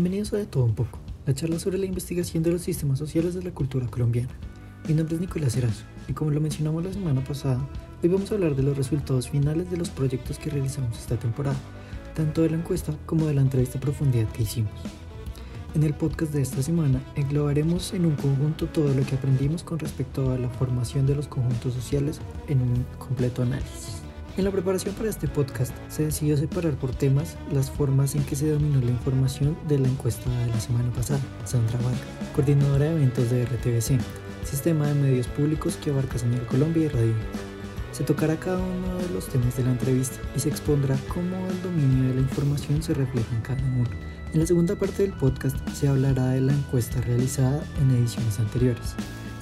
Bienvenidos a De Todo Un poco, la charla sobre la investigación de los sistemas sociales de la cultura colombiana. Mi nombre es Nicolás Erazo y como lo mencionamos la semana pasada, hoy vamos a hablar de los resultados finales de los proyectos que realizamos esta temporada, tanto de la encuesta como de la entrevista a profundidad que hicimos. En el podcast de esta semana englobaremos en un conjunto todo lo que aprendimos con respecto a la formación de los conjuntos sociales en un completo análisis. En la preparación para este podcast se decidió separar por temas las formas en que se dominó la información de la encuesta de la semana pasada. Sandra Vargas, coordinadora de eventos de RTBC, sistema de medios públicos que abarca Señal Colombia y Radio. Se tocará cada uno de los temas de la entrevista y se expondrá cómo el dominio de la información se refleja en cada uno. En la segunda parte del podcast se hablará de la encuesta realizada en ediciones anteriores.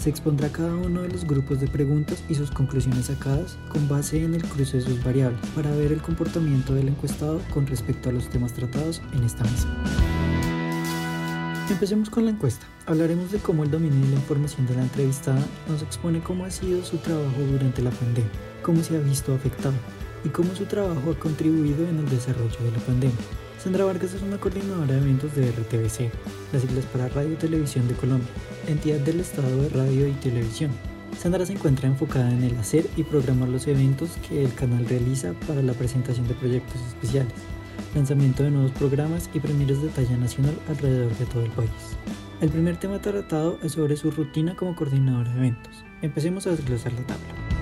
Se expondrá cada uno de los grupos de preguntas y sus conclusiones sacadas con base en el cruce de sus variables para ver el comportamiento del encuestado con respecto a los temas tratados en esta misma. Empecemos con la encuesta. Hablaremos de cómo el dominio de la información de la entrevistada nos expone cómo ha sido su trabajo durante la pandemia, cómo se ha visto afectado y cómo su trabajo ha contribuido en el desarrollo de la pandemia. Sandra Vargas es una coordinadora de eventos de RTBC, las siglas para Radio y Televisión de Colombia, entidad del Estado de Radio y Televisión. Sandra se encuentra enfocada en el hacer y programar los eventos que el canal realiza para la presentación de proyectos especiales, lanzamiento de nuevos programas y premieres de talla nacional alrededor de todo el país. El primer tema tratado es sobre su rutina como coordinadora de eventos. Empecemos a desglosar la tabla.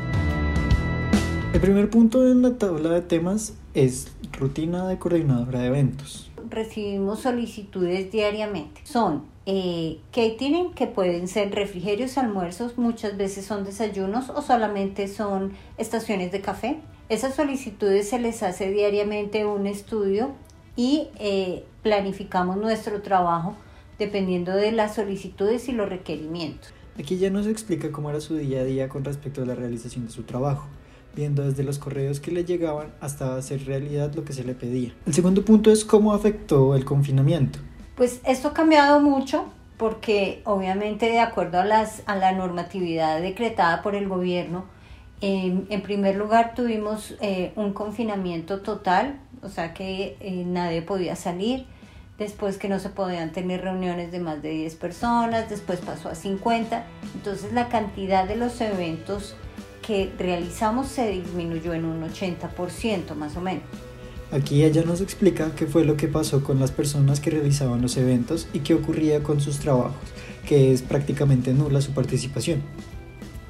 El primer punto en la tabla de temas es rutina de coordinadora de eventos. Recibimos solicitudes diariamente. Son eh, catering, que pueden ser refrigerios, almuerzos, muchas veces son desayunos o solamente son estaciones de café. Esas solicitudes se les hace diariamente un estudio y eh, planificamos nuestro trabajo dependiendo de las solicitudes y los requerimientos. Aquí ya nos explica cómo era su día a día con respecto a la realización de su trabajo viendo desde los correos que le llegaban hasta hacer realidad lo que se le pedía. El segundo punto es cómo afectó el confinamiento. Pues esto ha cambiado mucho porque obviamente de acuerdo a, las, a la normatividad decretada por el gobierno, en, primer lugar tuvimos eh, un confinamiento total, o sea que eh, nadie podía salir, después que no se podían tener reuniones de más de 10 personas, después pasó a 50, entonces la cantidad de los eventos que realizamos se disminuyó en un 80% más o menos. Aquí ella nos explica qué fue lo que pasó con las personas que realizaban los eventos y qué ocurría con sus trabajos, que es prácticamente nula su participación.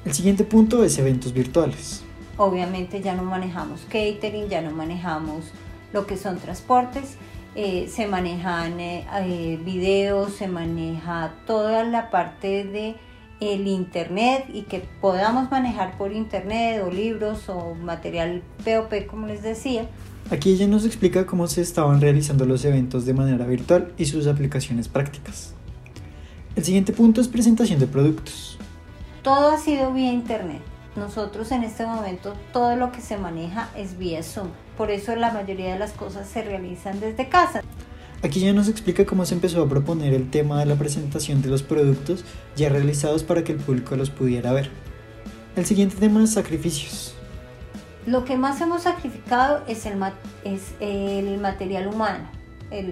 El siguiente punto es eventos virtuales. Obviamente ya no manejamos catering, ya no manejamos lo que son transportes, eh, se manejan eh, eh, videos, se maneja toda la parte de el internet y que podamos manejar por internet o libros o material POP como les decía. Aquí ella nos explica cómo se estaban realizando los eventos de manera virtual y sus aplicaciones prácticas. El siguiente punto es presentación de productos. Todo ha sido vía internet. Nosotros en este momento todo lo que se maneja es vía Zoom. Por eso la mayoría de las cosas se realizan desde casa. Aquí ya nos explica cómo se empezó a proponer el tema de la presentación de los productos ya realizados para que el público los pudiera ver. El siguiente tema es sacrificios. Lo que más hemos sacrificado es el, es el material humano,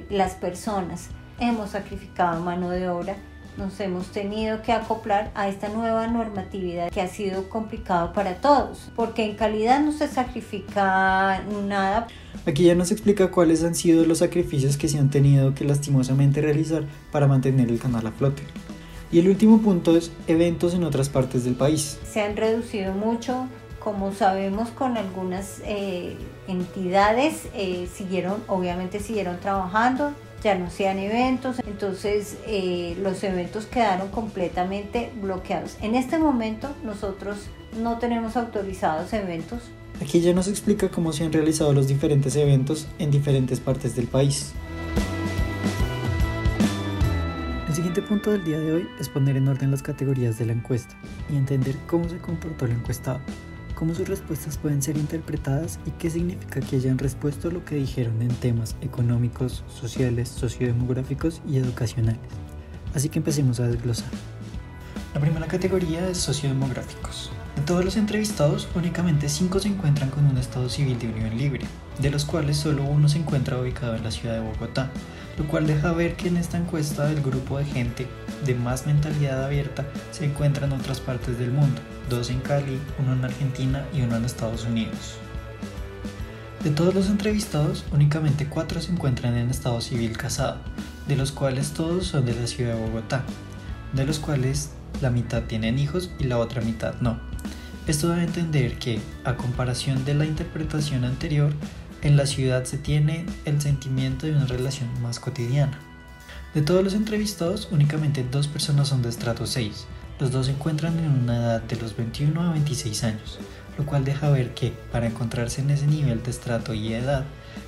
las personas. Hemos sacrificado mano de obra, nos hemos tenido que acoplar a esta nueva normatividad que ha sido complicado para todos, porque en calidad no se sacrifica nada. Aquí ya nos explica cuáles han sido los sacrificios que se han tenido que lastimosamente realizar para mantener el canal a flote. Y el último punto es eventos en otras partes del país. Se han reducido mucho, como sabemos con algunas eh, entidades, eh, siguieron, obviamente siguieron trabajando, ya no sean eventos, entonces eh, los eventos quedaron completamente bloqueados. En este momento nosotros no tenemos autorizados eventos. Aquí ya nos explica cómo se han realizado los diferentes eventos en diferentes partes del país. El siguiente punto del día de hoy es poner en orden las categorías de la encuesta y entender cómo se comportó el encuestado cómo sus respuestas pueden ser interpretadas y qué significa que hayan respuesto lo que dijeron en temas económicos, sociales, sociodemográficos y educacionales. Así que empecemos a desglosar. La primera categoría es sociodemográficos. todos los entrevistados, únicamente 5 se encuentran con un estado civil de unión libre, de los cuales solo uno se encuentra ubicado en la ciudad de Bogotá, lo cual deja ver que en esta encuesta del grupo de gente de más mentalidad abierta se encuentra en otras partes del mundo, dos en Cali, uno en Argentina y uno en Estados Unidos. De todos los entrevistados, únicamente 4 se encuentran en estado civil casado, de los cuales todos son de la ciudad de Bogotá, de los cuales la mitad tienen hijos y la otra mitad no. Esto a entender que, a comparación de la interpretación anterior, en la ciudad se tiene el sentimiento de una relación más cotidiana. De todos los entrevistados, únicamente dos personas son de estrato 6. Los dos se encuentran en una edad de los 21 a 26 años, lo cual deja ver que, para encontrarse en ese nivel de estrato y edad,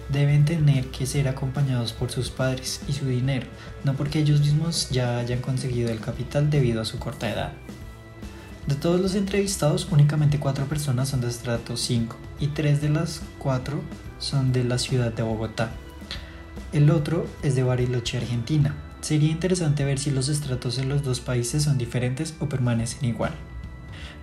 deben tener que ser acompañados por sus padres y su dinero, no porque ellos mismos ya hayan conseguido el capital debido a su corta edad. De todos los entrevistados, únicamente cuatro personas son de estrato 5 y tres de las cuatro son de la ciudad de Bogotá. El otro es de Bariloche, Argentina. Sería interesante ver si los estratos en los dos países son diferentes o permanecen igual.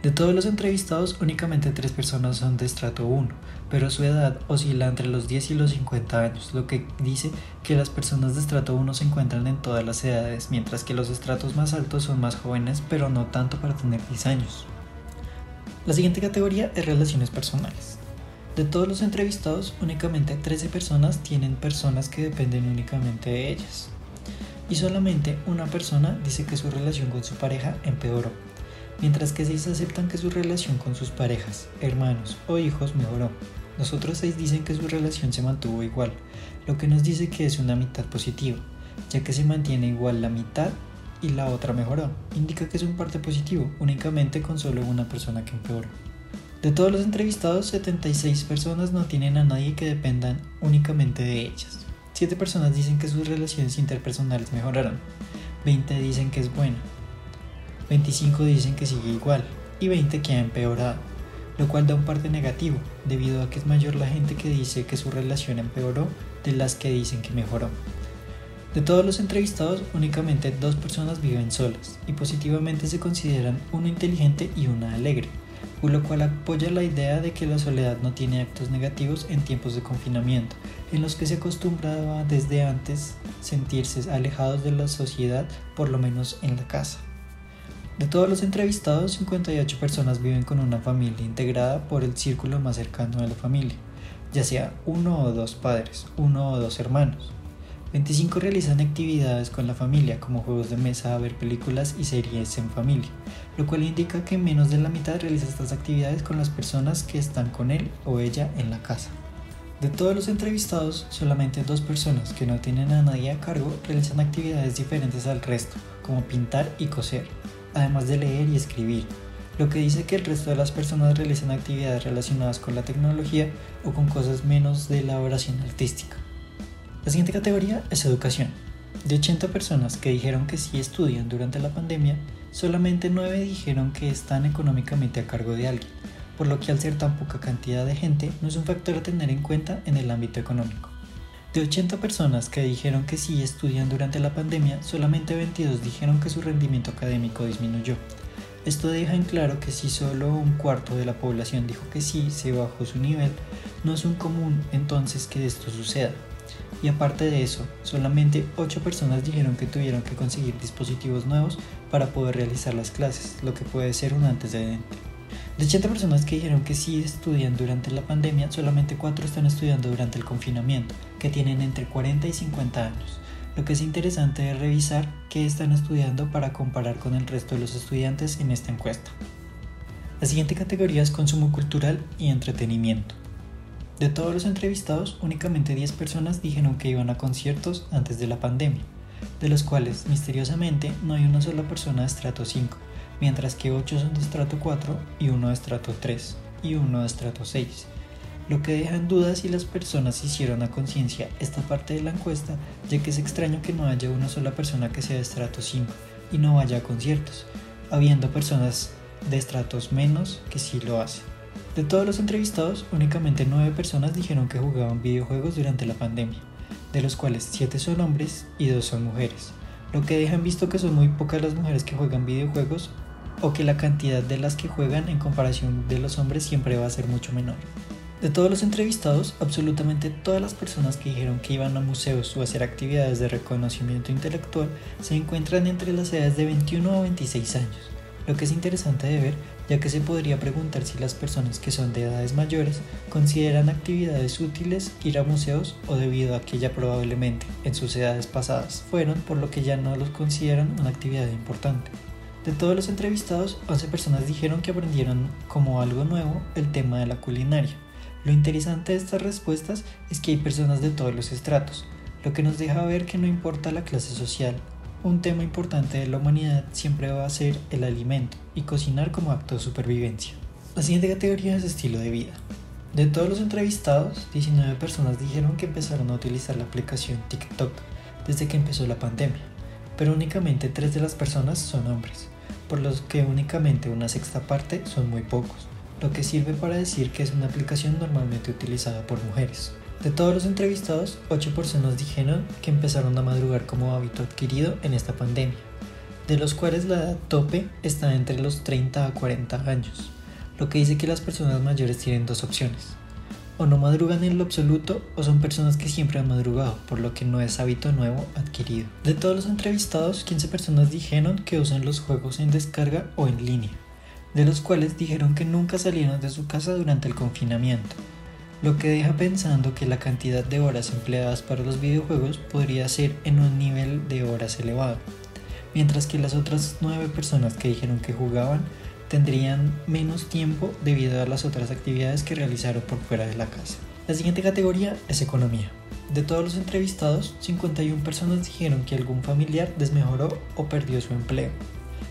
De todos los entrevistados, únicamente tres personas son de estrato 1, pero su edad oscila entre los 10 y los 50 años, lo que dice que las personas de estrato 1 se encuentran en todas las edades, mientras que los estratos más altos son más jóvenes, pero no tanto para tener 10 años. La siguiente categoría es relaciones personales. De todos los entrevistados, únicamente 13 personas tienen personas que dependen únicamente de ellas. Y solamente una persona dice que su relación con su pareja empeoró mientras que seis aceptan que su relación con sus parejas, hermanos o hijos mejoró. Los otros seis dicen que su relación se mantuvo igual, lo que nos dice que es una mitad positiva, ya que se mantiene igual la mitad y la otra mejoró. Indica que es un parte positivo, únicamente con solo una persona que empeoró. De todos los entrevistados, 76 personas no tienen a nadie que dependan únicamente de ellas. 7 personas dicen que sus relaciones interpersonales mejoraron. 20 dicen que es buena. 25 dicen que sigue igual y 20 que ha empeorado, lo cual da un parte negativo, debido a que es mayor la gente que dice que su relación empeoró de las que dicen que mejoró. De todos los entrevistados, únicamente dos personas viven solas y positivamente se consideran uno inteligente y una alegre, por lo cual apoya la idea de que la soledad no tiene actos negativos en tiempos de confinamiento, en los que se acostumbraba desde antes sentirse alejados de la sociedad, por lo menos en la casa. De todos los entrevistados, 58 personas viven con una familia integrada por el círculo más cercano de la familia, ya sea uno o dos padres, uno o dos hermanos. 25 realizan actividades con la familia, como juegos de mesa, ver películas y series en familia, lo cual indica que menos de la mitad realiza estas actividades con las personas que están con él o ella en la casa. De todos los entrevistados, solamente dos personas que no tienen a nadie a cargo realizan actividades diferentes al resto, como pintar y coser además de leer y escribir, lo que dice que el resto de las personas realizan actividades relacionadas con la tecnología o con cosas menos de elaboración artística. La siguiente categoría es educación. De 80 personas que dijeron que sí estudian durante la pandemia, solamente 9 dijeron que están económicamente a cargo de alguien, por lo que al ser tan poca cantidad de gente no es un factor a tener en cuenta en el ámbito económico. De 80 personas que dijeron que sí estudian durante la pandemia, solamente 22 dijeron que su rendimiento académico disminuyó. Esto deja en claro que si solo un cuarto de la población dijo que sí se bajó su nivel, no es un común entonces que esto suceda. Y aparte de eso, solamente 8 personas dijeron que tuvieron que conseguir dispositivos nuevos para poder realizar las clases, lo que puede ser un antecedente. De 80 personas que dijeron que sí estudian durante la pandemia, solamente 4 están estudiando durante el confinamiento, que tienen entre 40 y 50 años. Lo que es interesante es revisar qué están estudiando para comparar con el resto de los estudiantes en esta encuesta. La siguiente categoría es consumo cultural y entretenimiento. De todos los entrevistados, únicamente 10 personas dijeron que iban a conciertos antes de la pandemia, de los cuales misteriosamente no hay una sola persona de estrato 5, mientras que 8 son de estrato 4 y 1 de estrato 3 y 1 de estrato 6, lo que deja en duda si las personas hicieron a conciencia esta parte de la encuesta, ya que es extraño que no haya una sola persona que sea de estrato 5 y no vaya a conciertos, habiendo personas de estratos menos que sí lo hacen. De todos los entrevistados, únicamente 9 personas dijeron que jugaban videojuegos durante la pandemia, de los cuales 7 son hombres y 2 son mujeres, lo que dejan visto que son muy pocas las mujeres que juegan videojuegos o que la cantidad de las que juegan en comparación de los hombres siempre va a ser mucho menor. De todos los entrevistados, absolutamente todas las personas que dijeron que iban a museos o a hacer actividades de reconocimiento intelectual se encuentran entre las edades de 21 a 26 años, lo que es interesante de ver ya que se podría preguntar si las personas que son de edades mayores consideran actividades útiles ir a museos o debido a que ya probablemente en sus edades pasadas fueron por lo que ya no los consideran una actividad importante. De todos los entrevistados, 11 personas dijeron que aprendieron como algo nuevo el tema de la culinaria lo interesante de estas respuestas es que hay personas de todos los estratos, lo que nos deja ver que no importa la clase social, un tema importante de la humanidad siempre va a ser el alimento y cocinar como acto de supervivencia. La siguiente categoría es estilo de vida. De todos los entrevistados, 19 personas dijeron que empezaron a utilizar la aplicación TikTok desde que empezó la pandemia, pero únicamente 3 de las personas son hombres, por lo que únicamente una sexta parte son muy pocos lo que sirve para decir que es una aplicación normalmente utilizada por mujeres. De todos los entrevistados, 8 personas dijeron que empezaron a madrugar como hábito adquirido en esta pandemia, de los cuales la edad tope está entre los 30 a 40 años, lo que dice que las personas mayores tienen dos opciones. O no madrugan en lo absoluto o son personas que siempre han madrugado, por lo que no es hábito nuevo adquirido. De todos los entrevistados, 15 personas dijeron que usan los juegos en descarga o en línea de los cuales dijeron que nunca salieron de su casa durante el confinamiento, lo que deja pensando que la cantidad de horas empleadas para los videojuegos podría ser en un nivel de horas elevado, mientras que las otras nueve personas que dijeron que jugaban tendrían menos tiempo debido a las otras actividades que realizaron por fuera de la casa. La siguiente categoría es economía. De todos los entrevistados, 51 personas dijeron que algún familiar desmejoró o perdió su empleo,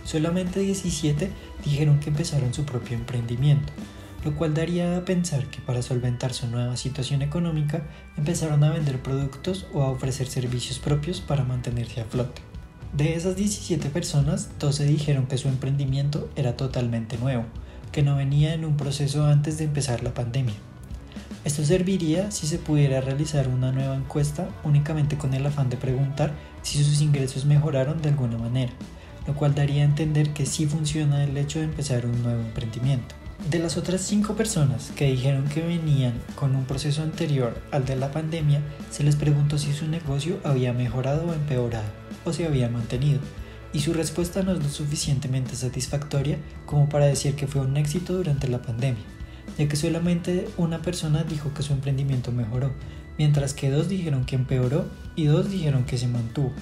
Solamente 17 dijeron que empezaron su propio emprendimiento, lo cual daría a pensar que para solventar su nueva situación económica empezaron a vender productos o a ofrecer servicios propios para mantenerse a flote. De esas 17 personas, 12 dijeron que su emprendimiento era totalmente nuevo, que no venía en un proceso antes de empezar la pandemia. Esto serviría si se pudiera realizar una nueva encuesta únicamente con el afán de preguntar si sus ingresos mejoraron de alguna manera, lo cual daría a entender que sí funciona el hecho de empezar un nuevo emprendimiento. De las otras 5 personas que dijeron que venían con un proceso anterior al de la pandemia, se les preguntó si su negocio había mejorado o empeorado, o se había mantenido, y su respuesta no es lo suficientemente satisfactoria como para decir que fue un éxito durante la pandemia, ya que solamente una persona dijo que su emprendimiento mejoró, mientras que dos dijeron que empeoró y dos dijeron que se mantuvo,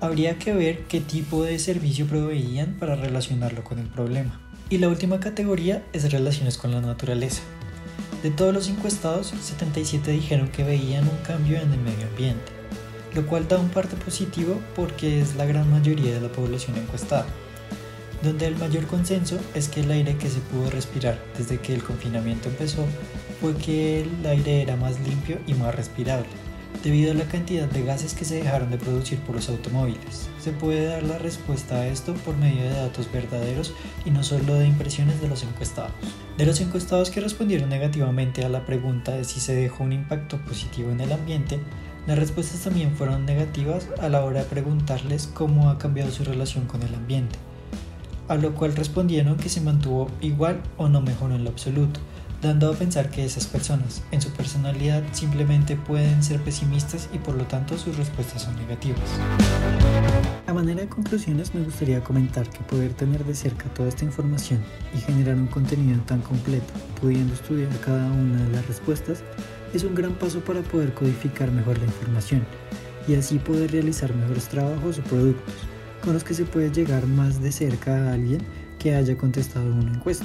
habría que ver qué tipo de servicio proveían para relacionarlo con el problema. Y la última categoría es relaciones con la naturaleza. De todos los encuestados, 77 dijeron que veían un cambio en el medio ambiente, lo cual da un parte positivo porque es la gran mayoría de la población encuestada, donde el mayor consenso es que el aire que se pudo respirar desde que el confinamiento empezó fue que el aire era más limpio y más respirable debido a la cantidad de gases que se dejaron de producir por los automóviles. Se puede dar la respuesta a esto por medio de datos verdaderos y no solo de impresiones de los encuestados. De los encuestados que respondieron negativamente a la pregunta de si se dejó un impacto positivo en el ambiente, las respuestas también fueron negativas a la hora de preguntarles cómo ha cambiado su relación con el ambiente, a lo cual respondieron que se mantuvo igual o no mejoró en lo absoluto, dando a pensar que esas personas, en su personalidad, simplemente pueden ser pesimistas y por lo tanto sus respuestas son negativas. A manera de conclusiones me gustaría comentar que poder tener de cerca toda esta información y generar un contenido tan completo, pudiendo estudiar cada una de las respuestas, es un gran paso para poder codificar mejor la información y así poder realizar mejores trabajos o productos con los que se puede llegar más de cerca a alguien que haya contestado una encuesta.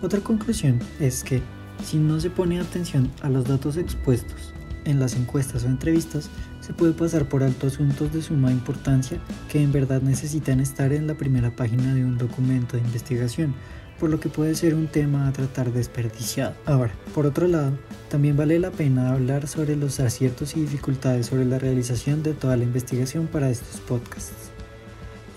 Otra conclusión es que si no se pone atención a los datos expuestos en las encuestas o entrevistas, se puede pasar por alto asuntos de suma importancia que en verdad necesitan estar en la primera página de un documento de investigación, por lo que puede ser un tema a tratar desperdiciado. Ahora, por otro lado, también vale la pena hablar sobre los aciertos y dificultades sobre la realización de toda la investigación para estos podcasts.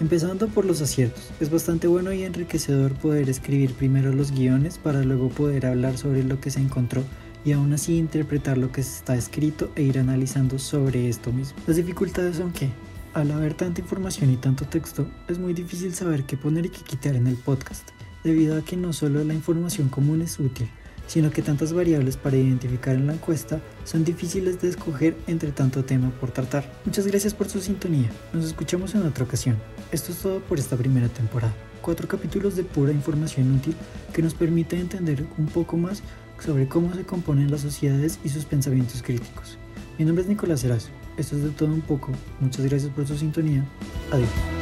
Empezando por los aciertos, es bastante bueno y enriquecedor poder escribir primero los guiones para luego poder hablar sobre lo que se encontró y aún así interpretar lo que está escrito e ir analizando sobre esto mismo. Las dificultades son que Al haber tanta información y tanto texto, es muy difícil saber qué poner y qué quitar en el podcast, debido a que no solo la información común es útil, sino que tantas variables para identificar en la encuesta son difíciles de escoger entre tanto tema por tratar. Muchas gracias por su sintonía. Nos escuchamos en otra ocasión. Esto es todo por esta primera temporada. Cuatro capítulos de pura información útil que nos permite entender un poco más sobre cómo se componen las sociedades y sus pensamientos críticos. Mi nombre es Nicolás Erazo. Esto es de todo un poco. Muchas gracias por su sintonía. Adiós.